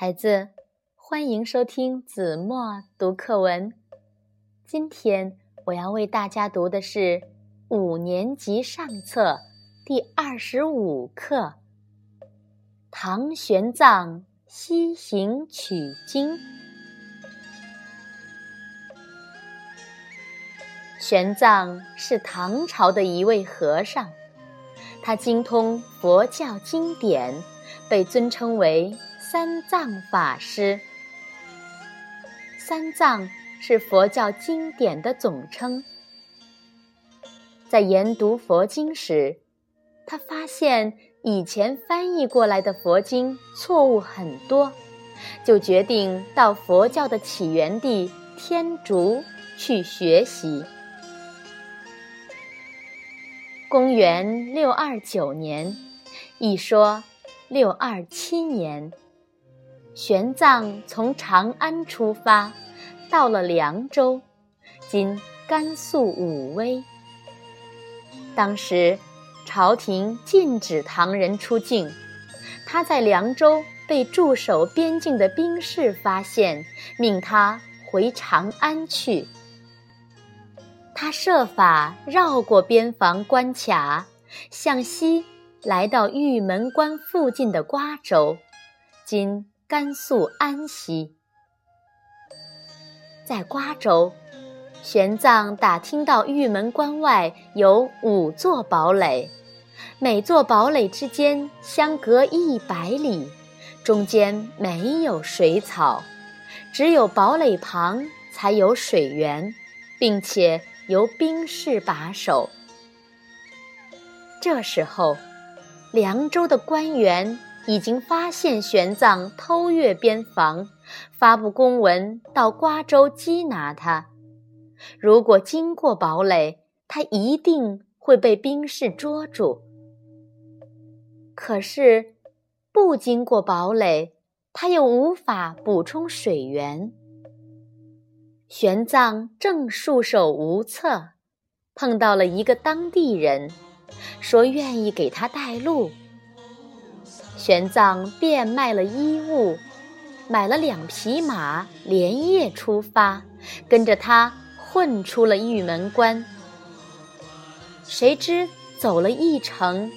孩子，欢迎收听子墨读课文。今天我要为大家读的是五年级上册第二十五课《唐玄奘西行取经》。玄奘是唐朝的一位和尚，他精通佛教经典，被尊称为。三藏法师，三藏是佛教经典的总称。在研读佛经时，他发现以前翻译过来的佛经错误很多，就决定到佛教的起源地天竺去学习。公元六二九年，一说六二七年。玄奘从长安出发，到了凉州（今甘肃武威）。当时，朝廷禁止唐人出境，他在凉州被驻守边境的兵士发现，命他回长安去。他设法绕过边防关卡，向西来到玉门关附近的瓜州（今）。甘肃安西，在瓜州，玄奘打听到玉门关外有五座堡垒，每座堡垒之间相隔一百里，中间没有水草，只有堡垒旁才有水源，并且由兵士把守。这时候，凉州的官员。已经发现玄奘偷越边防，发布公文到瓜州缉拿他。如果经过堡垒，他一定会被兵士捉住。可是，不经过堡垒，他又无法补充水源。玄奘正束手无策，碰到了一个当地人，说愿意给他带路。玄奘变卖了衣物，买了两匹马，连夜出发，跟着他混出了玉门关。谁知走了一程，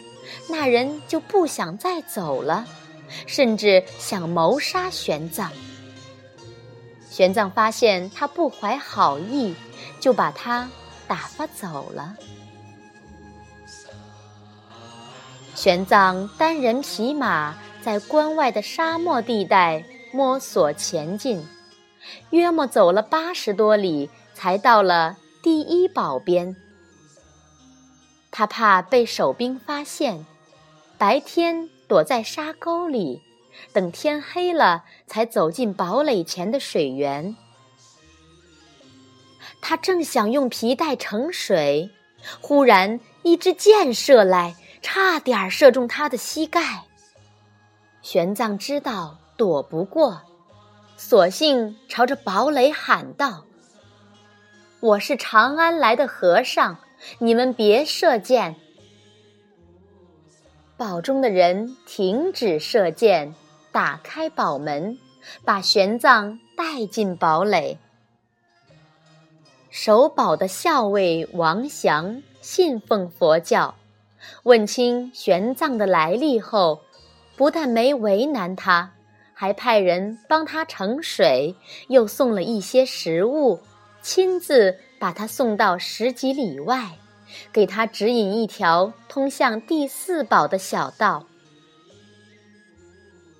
那人就不想再走了，甚至想谋杀玄奘。玄奘发现他不怀好意，就把他打发走了。玄奘单人匹马在关外的沙漠地带摸索前进，约莫走了八十多里，才到了第一堡边。他怕被守兵发现，白天躲在沙沟里，等天黑了才走进堡垒前的水源。他正想用皮带盛水，忽然一支箭射来。差点射中他的膝盖，玄奘知道躲不过，索性朝着堡垒喊道：“我是长安来的和尚，你们别射箭。”堡中的人停止射箭，打开堡门，把玄奘带进堡垒。守堡的校尉王祥信奉佛教。问清玄奘的来历后，不但没为难他，还派人帮他盛水，又送了一些食物，亲自把他送到十几里外，给他指引一条通向第四宝的小道。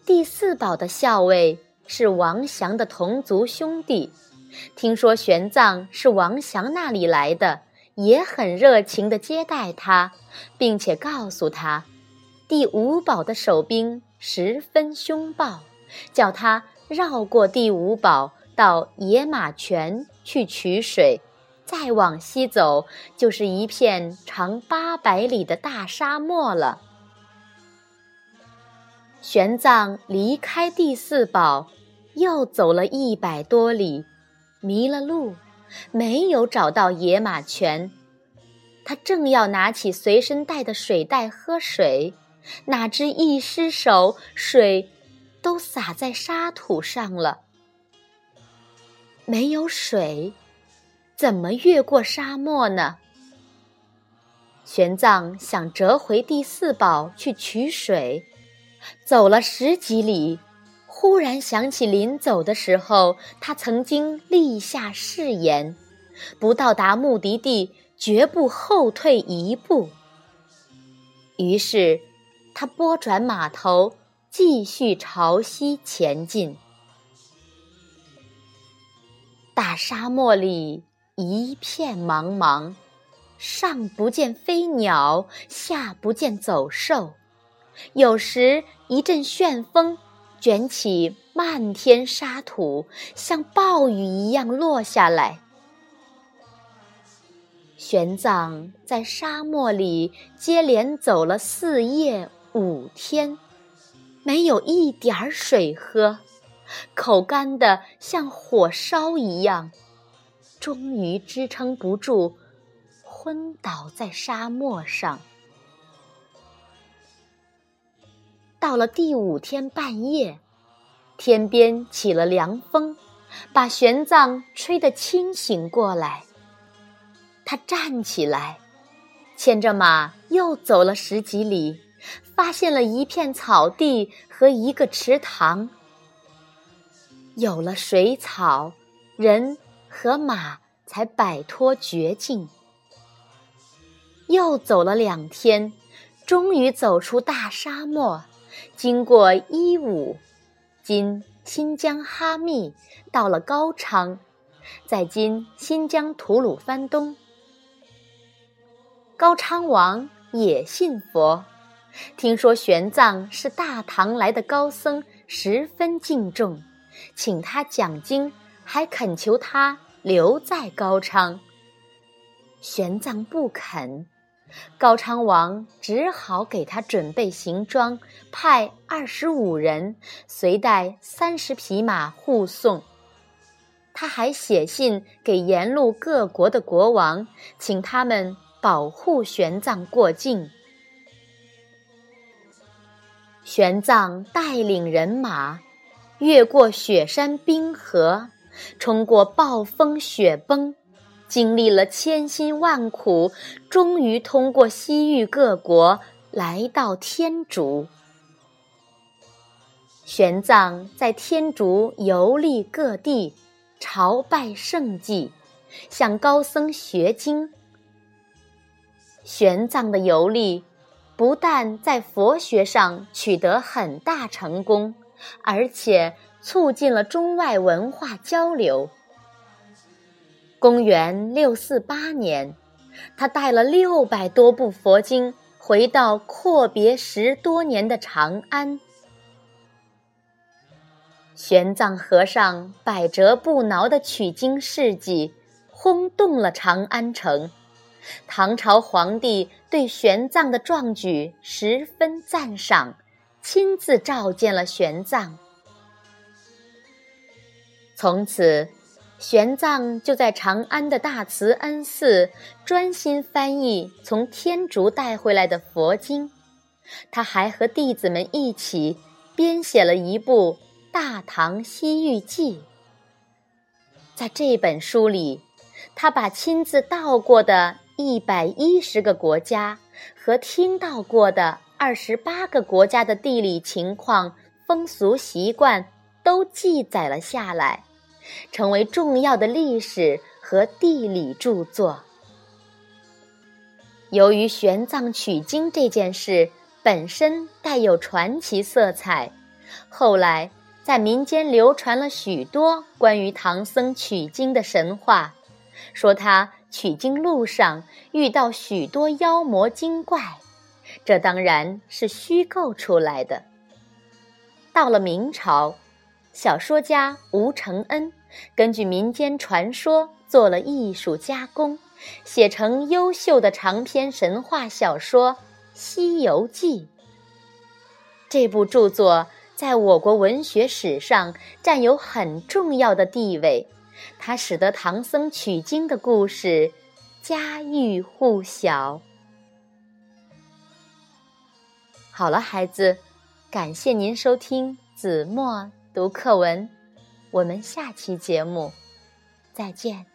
第四宝的校尉是王祥的同族兄弟，听说玄奘是王祥那里来的。也很热情地接待他，并且告诉他，第五堡的守兵十分凶暴，叫他绕过第五堡到野马泉去取水，再往西走就是一片长八百里的大沙漠了。玄奘离开第四堡，又走了一百多里，迷了路。没有找到野马泉，他正要拿起随身带的水袋喝水，哪知一失手，水都洒在沙土上了。没有水，怎么越过沙漠呢？玄奘想折回第四宝去取水，走了十几里，忽然想起临走的时候，他曾经立下誓言：不到达目的地，绝不后退一步。于是，他拨转马头，继续朝西前进。大沙漠里一片茫茫。上不见飞鸟，下不见走兽，有时一阵旋风卷起漫天沙土，像暴雨一样落下来。玄奘在沙漠里接连走了四夜五天，没有一点儿水喝，口干的像火烧一样，终于支撑不住。昏倒在沙漠上。到了第五天半夜，天边起了凉风，把玄奘吹得清醒过来。他站起来，牵着马又走了十几里，发现了一片草地和一个池塘。有了水草，人和马才摆脱绝境。又走了两天，终于走出大沙漠，经过伊吾（今新疆哈密），到了高昌，在今新疆吐鲁番东。高昌王也信佛，听说玄奘是大唐来的高僧，十分敬重，请他讲经，还恳求他留在高昌。玄奘不肯。高昌王只好给他准备行装，派二十五人随带三十匹马护送。他还写信给沿路各国的国王，请他们保护玄奘过境。玄奘带领人马，越过雪山冰河，冲过暴风雪崩。经历了千辛万苦，终于通过西域各国来到天竺。玄奘在天竺游历各地，朝拜圣迹，向高僧学经。玄奘的游历不但在佛学上取得很大成功，而且促进了中外文化交流。公元六四八年，他带了六百多部佛经回到阔别十多年的长安。玄奘和尚百折不挠的取经事迹轰动了长安城，唐朝皇帝对玄奘的壮举十分赞赏，亲自召见了玄奘。从此。玄奘就在长安的大慈恩寺专心翻译从天竺带回来的佛经，他还和弟子们一起编写了一部《大唐西域记》。在这本书里，他把亲自到过的一百一十个国家和听到过的二十八个国家的地理情况、风俗习惯都记载了下来。成为重要的历史和地理著作。由于玄奘取经这件事本身带有传奇色彩，后来在民间流传了许多关于唐僧取经的神话，说他取经路上遇到许多妖魔精怪，这当然是虚构出来的。到了明朝。小说家吴承恩根据民间传说做了艺术加工，写成优秀的长篇神话小说《西游记》。这部著作在我国文学史上占有很重要的地位，它使得唐僧取经的故事家喻户晓。好了，孩子，感谢您收听。子墨读课文，我们下期节目再见。